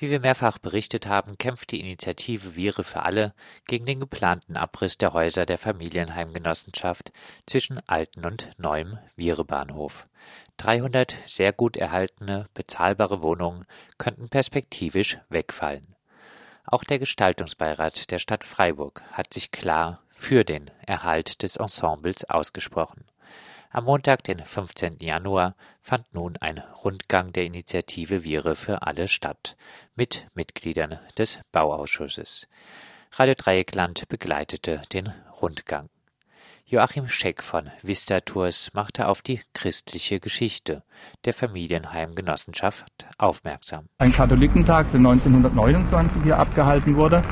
Wie wir mehrfach berichtet haben, kämpft die Initiative Viere für alle gegen den geplanten Abriss der Häuser der Familienheimgenossenschaft zwischen alten und neuem Vierebahnhof. 300 sehr gut erhaltene, bezahlbare Wohnungen könnten perspektivisch wegfallen. Auch der Gestaltungsbeirat der Stadt Freiburg hat sich klar für den Erhalt des Ensembles ausgesprochen. Am Montag, den 15. Januar, fand nun ein Rundgang der Initiative Viere für alle statt, mit Mitgliedern des Bauausschusses. Radio Dreieckland begleitete den Rundgang. Joachim Scheck von Vista Tours machte auf die christliche Geschichte der Familienheimgenossenschaft aufmerksam. Ein Katholikentag, der 1929 hier abgehalten wurde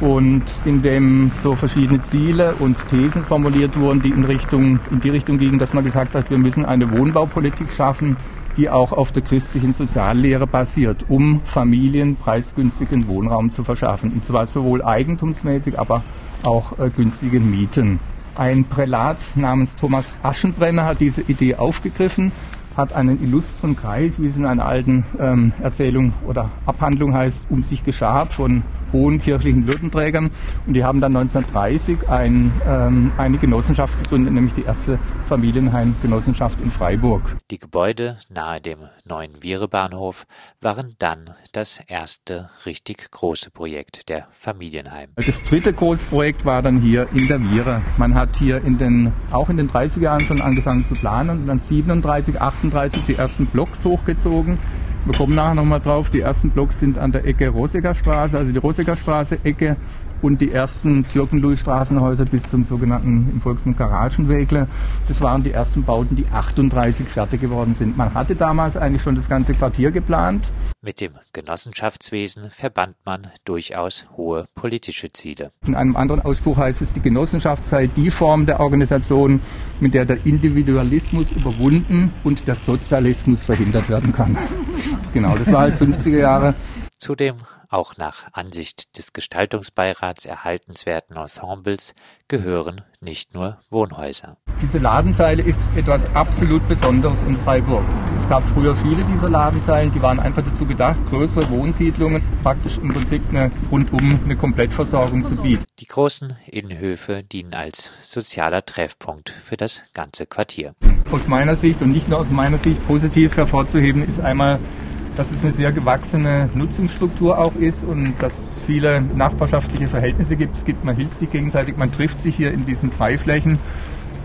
und in dem so verschiedene Ziele und Thesen formuliert wurden, die in, Richtung, in die Richtung gingen, dass man gesagt hat, wir müssen eine Wohnbaupolitik schaffen, die auch auf der christlichen Soziallehre basiert, um Familien preisgünstigen Wohnraum zu verschaffen. Und zwar sowohl eigentumsmäßig, aber auch äh, günstige Mieten. Ein Prälat namens Thomas Aschenbrenner hat diese Idee aufgegriffen, hat einen illustren Kreis, wie es in einer alten ähm, Erzählung oder Abhandlung heißt, um sich geschart von hohen kirchlichen Würdenträgern. Und die haben dann 1930 ein, ähm, eine Genossenschaft gegründet, nämlich die erste Familienheimgenossenschaft in Freiburg. Die Gebäude nahe dem neuen Vierebahnhof waren dann das erste richtig große Projekt der Familienheim. Das dritte große Projekt war dann hier in der Viere. Man hat hier in den, auch in den 30er Jahren schon angefangen zu planen und dann 37, 38 die ersten Blocks hochgezogen. Wir kommen nachher nochmal drauf. Die ersten Blocks sind an der Ecke Straße, also die Rosecker Straße Ecke und die ersten Türkenluis-Straßenhäuser bis zum sogenannten im Volksmund Garagenwegle. Das waren die ersten Bauten, die 38 fertig geworden sind. Man hatte damals eigentlich schon das ganze Quartier geplant. Mit dem Genossenschaftswesen verband man durchaus hohe politische Ziele. In einem anderen Ausspruch heißt es, die Genossenschaft sei die Form der Organisation, mit der der Individualismus überwunden und der Sozialismus verhindert werden kann. genau, das war halt 50er Jahre. Zudem auch nach Ansicht des Gestaltungsbeirats erhaltenswerten Ensembles gehören nicht nur Wohnhäuser. Diese Ladenzeile ist etwas absolut Besonderes in Freiburg. Es gab früher viele dieser Ladenzeilen, die waren einfach dazu gedacht, größere Wohnsiedlungen praktisch im Prinzip eine, rundum eine Komplettversorgung zu bieten. Die großen Innenhöfe dienen als sozialer Treffpunkt für das ganze Quartier. Aus meiner Sicht und nicht nur aus meiner Sicht positiv hervorzuheben ist einmal dass es eine sehr gewachsene Nutzungsstruktur auch ist und dass viele nachbarschaftliche Verhältnisse gibt. Es gibt, man hilft sich gegenseitig, man trifft sich hier in diesen Freiflächen.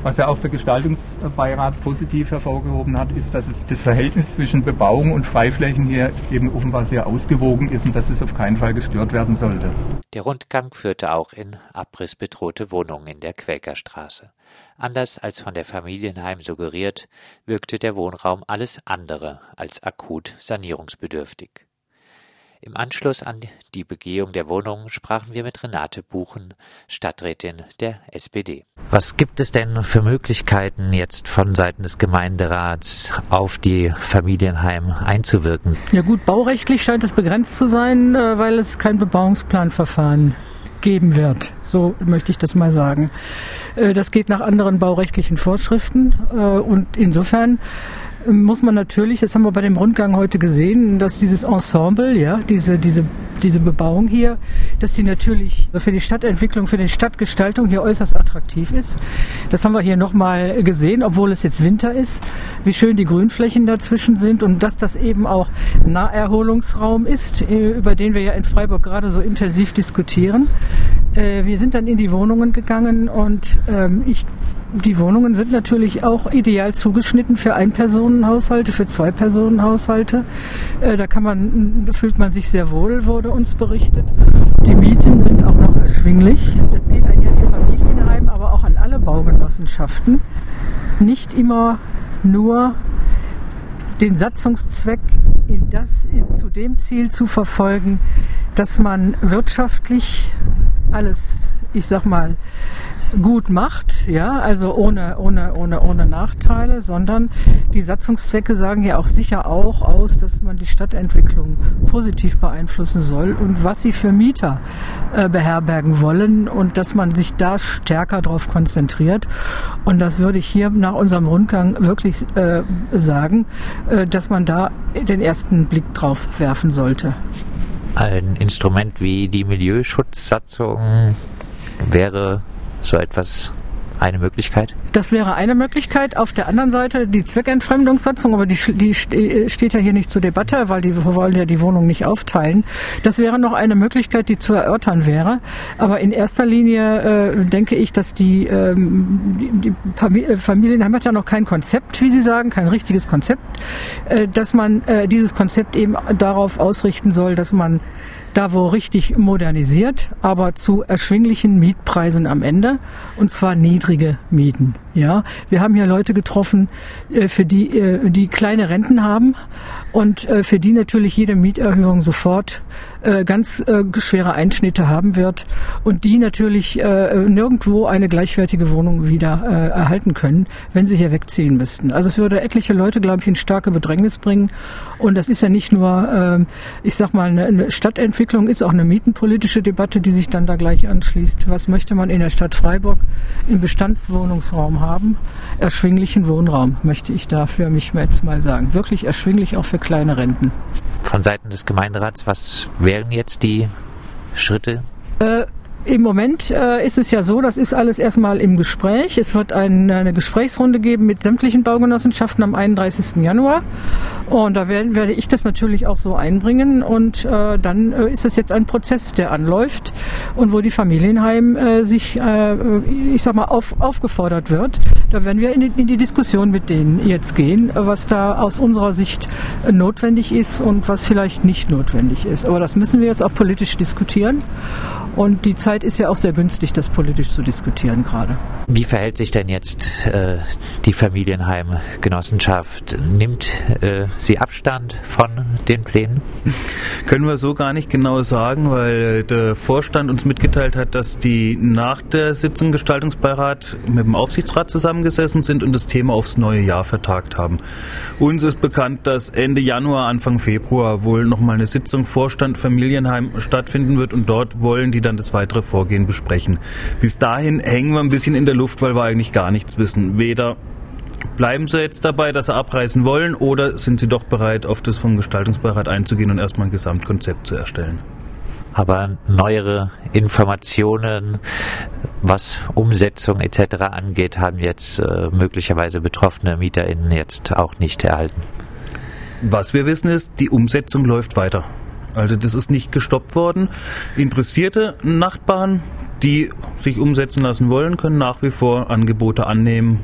Was ja auch der Gestaltungsbeirat positiv hervorgehoben hat, ist, dass es das Verhältnis zwischen Bebauung und Freiflächen hier eben offenbar sehr ausgewogen ist und dass es auf keinen Fall gestört werden sollte. Der Rundgang führte auch in abrissbedrohte Wohnungen in der Quäkerstraße. Anders als von der Familienheim suggeriert, wirkte der Wohnraum alles andere als akut sanierungsbedürftig. Im Anschluss an die Begehung der Wohnungen sprachen wir mit Renate Buchen, Stadträtin der SPD. Was gibt es denn für Möglichkeiten, jetzt von Seiten des Gemeinderats auf die Familienheim einzuwirken? Ja gut, baurechtlich scheint es begrenzt zu sein, äh, weil es kein Bebauungsplanverfahren geben wird. So möchte ich das mal sagen. Äh, das geht nach anderen baurechtlichen Vorschriften äh, und insofern muss man natürlich, das haben wir bei dem Rundgang heute gesehen, dass dieses Ensemble, ja, diese, diese, diese Bebauung hier, dass die natürlich für die Stadtentwicklung, für die Stadtgestaltung hier äußerst attraktiv ist. Das haben wir hier nochmal gesehen, obwohl es jetzt Winter ist, wie schön die Grünflächen dazwischen sind und dass das eben auch Naherholungsraum ist, äh, über den wir ja in Freiburg gerade so intensiv diskutieren. Äh, wir sind dann in die Wohnungen gegangen und ähm, ich die Wohnungen sind natürlich auch ideal zugeschnitten für Ein-Personen-Haushalte, für Zwei-Personen-Haushalte. Äh, da kann man, fühlt man sich sehr wohl, wurde uns berichtet. Die Mieten sind auch noch erschwinglich. Das geht an die Familienheim, aber auch an alle Baugenossenschaften. Nicht immer nur den Satzungszweck in das, in, zu dem Ziel zu verfolgen, dass man wirtschaftlich alles, ich sag mal, gut macht, ja, also ohne, ohne, ohne, ohne Nachteile, sondern die Satzungszwecke sagen ja auch sicher auch aus, dass man die Stadtentwicklung positiv beeinflussen soll und was sie für Mieter äh, beherbergen wollen und dass man sich da stärker darauf konzentriert. Und das würde ich hier nach unserem Rundgang wirklich äh, sagen, äh, dass man da den ersten Blick drauf werfen sollte. Ein Instrument wie die Milieuschutzsatzung wäre so etwas eine Möglichkeit? Das wäre eine Möglichkeit. Auf der anderen Seite die Zweckentfremdungssatzung, aber die, die steht ja hier nicht zur Debatte, weil die wollen ja die Wohnung nicht aufteilen. Das wäre noch eine Möglichkeit, die zu erörtern wäre. Aber in erster Linie äh, denke ich, dass die, ähm, die, die äh, Familienheim hat ja noch kein Konzept, wie Sie sagen, kein richtiges Konzept, äh, dass man äh, dieses Konzept eben darauf ausrichten soll, dass man da wo richtig modernisiert, aber zu erschwinglichen Mietpreisen am Ende und zwar niedrige Mieten. Ja, wir haben hier Leute getroffen, äh, für die äh, die kleine Renten haben und äh, für die natürlich jede Mieterhöhung sofort ganz schwere Einschnitte haben wird und die natürlich nirgendwo eine gleichwertige Wohnung wieder erhalten können, wenn sie hier wegziehen müssten. Also es würde etliche Leute, glaube ich, in starke Bedrängnis bringen und das ist ja nicht nur, ähm, ich sag mal, eine Stadtentwicklung, ist auch eine mietenpolitische Debatte, die sich dann da gleich anschließt. Was möchte man in der Stadt Freiburg im Bestandswohnungsraum haben? Erschwinglichen Wohnraum, möchte ich da für mich jetzt mal sagen. Wirklich erschwinglich auch für kleine Renten. Von Seiten des Gemeinderats, was wären jetzt die Schritte? Äh, im Moment äh, ist es ja so, das ist alles erstmal im Gespräch. Es wird ein, eine Gesprächsrunde geben mit sämtlichen Baugenossenschaften am 31. Januar. Und da werde, werde ich das natürlich auch so einbringen. Und äh, dann äh, ist es jetzt ein Prozess, der anläuft und wo die Familienheim äh, sich, äh, ich sag mal, auf, aufgefordert wird. Da werden wir in die, in die Diskussion mit denen jetzt gehen, was da aus unserer Sicht notwendig ist und was vielleicht nicht notwendig ist. Aber das müssen wir jetzt auch politisch diskutieren. Und die Zeit ist ja auch sehr günstig, das politisch zu diskutieren gerade. Wie verhält sich denn jetzt äh, die Familienheimgenossenschaft? Nimmt äh, sie Abstand von den Plänen? Können wir so gar nicht genau sagen, weil der Vorstand uns mitgeteilt hat, dass die nach der Sitzung Gestaltungsbeirat mit dem Aufsichtsrat zusammengesessen sind und das Thema aufs neue Jahr vertagt haben. Uns ist bekannt, dass Ende Januar, Anfang Februar wohl nochmal eine Sitzung Vorstand Familienheim stattfinden wird und dort wollen die dann das weitere Vorgehen besprechen. Bis dahin hängen wir ein bisschen in der Luft, weil wir eigentlich gar nichts wissen. Weder Bleiben Sie jetzt dabei, dass Sie abreißen wollen, oder sind Sie doch bereit, auf das vom Gestaltungsbeirat einzugehen und erstmal ein Gesamtkonzept zu erstellen? Aber neuere Informationen, was Umsetzung etc. angeht, haben jetzt äh, möglicherweise betroffene MieterInnen jetzt auch nicht erhalten. Was wir wissen ist, die Umsetzung läuft weiter. Also das ist nicht gestoppt worden. Interessierte Nachbarn, die sich umsetzen lassen wollen, können nach wie vor Angebote annehmen.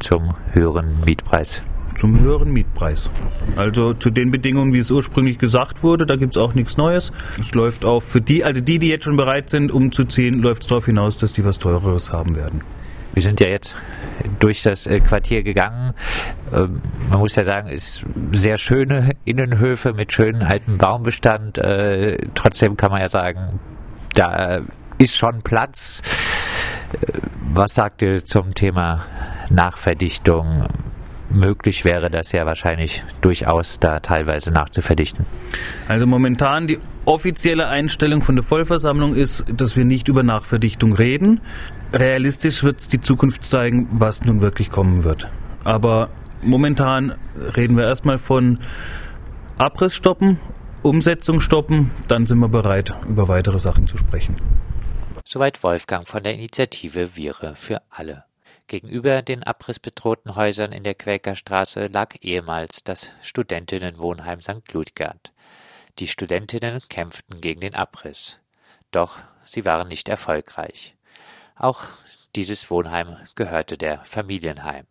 Zum höheren Mietpreis. Zum höheren Mietpreis. Also zu den Bedingungen, wie es ursprünglich gesagt wurde, da gibt es auch nichts Neues. Es läuft auch für die, also die, die jetzt schon bereit sind, umzuziehen, läuft es darauf hinaus, dass die was Teureres haben werden. Wir sind ja jetzt durch das äh, Quartier gegangen. Ähm, man muss ja sagen, es sehr schöne Innenhöfe mit schönen alten Baumbestand. Äh, trotzdem kann man ja sagen, da ist schon Platz. Äh, was sagt ihr zum Thema Nachverdichtung? Möglich wäre das ja wahrscheinlich durchaus da teilweise nachzuverdichten. Also momentan die offizielle Einstellung von der Vollversammlung ist, dass wir nicht über Nachverdichtung reden. Realistisch wird es die Zukunft zeigen, was nun wirklich kommen wird. Aber momentan reden wir erstmal von Abriss stoppen, Umsetzung stoppen, dann sind wir bereit, über weitere Sachen zu sprechen. Soweit Wolfgang von der Initiative Viere für alle. Gegenüber den abrissbedrohten Häusern in der Quäkerstraße lag ehemals das Studentinnenwohnheim St. Ludgard. Die Studentinnen kämpften gegen den Abriss. Doch sie waren nicht erfolgreich. Auch dieses Wohnheim gehörte der Familienheim.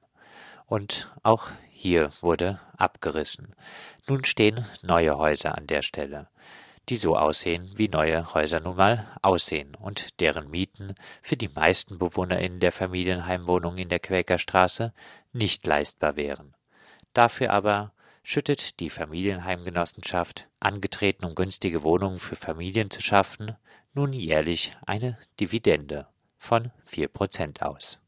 Und auch hier wurde abgerissen. Nun stehen neue Häuser an der Stelle, die so aussehen, wie neue Häuser nun mal aussehen und deren Mieten für die meisten BewohnerInnen der Familienheimwohnungen in der Quäkerstraße nicht leistbar wären. Dafür aber schüttet die Familienheimgenossenschaft, angetreten um günstige Wohnungen für Familien zu schaffen, nun jährlich eine Dividende von vier Prozent aus.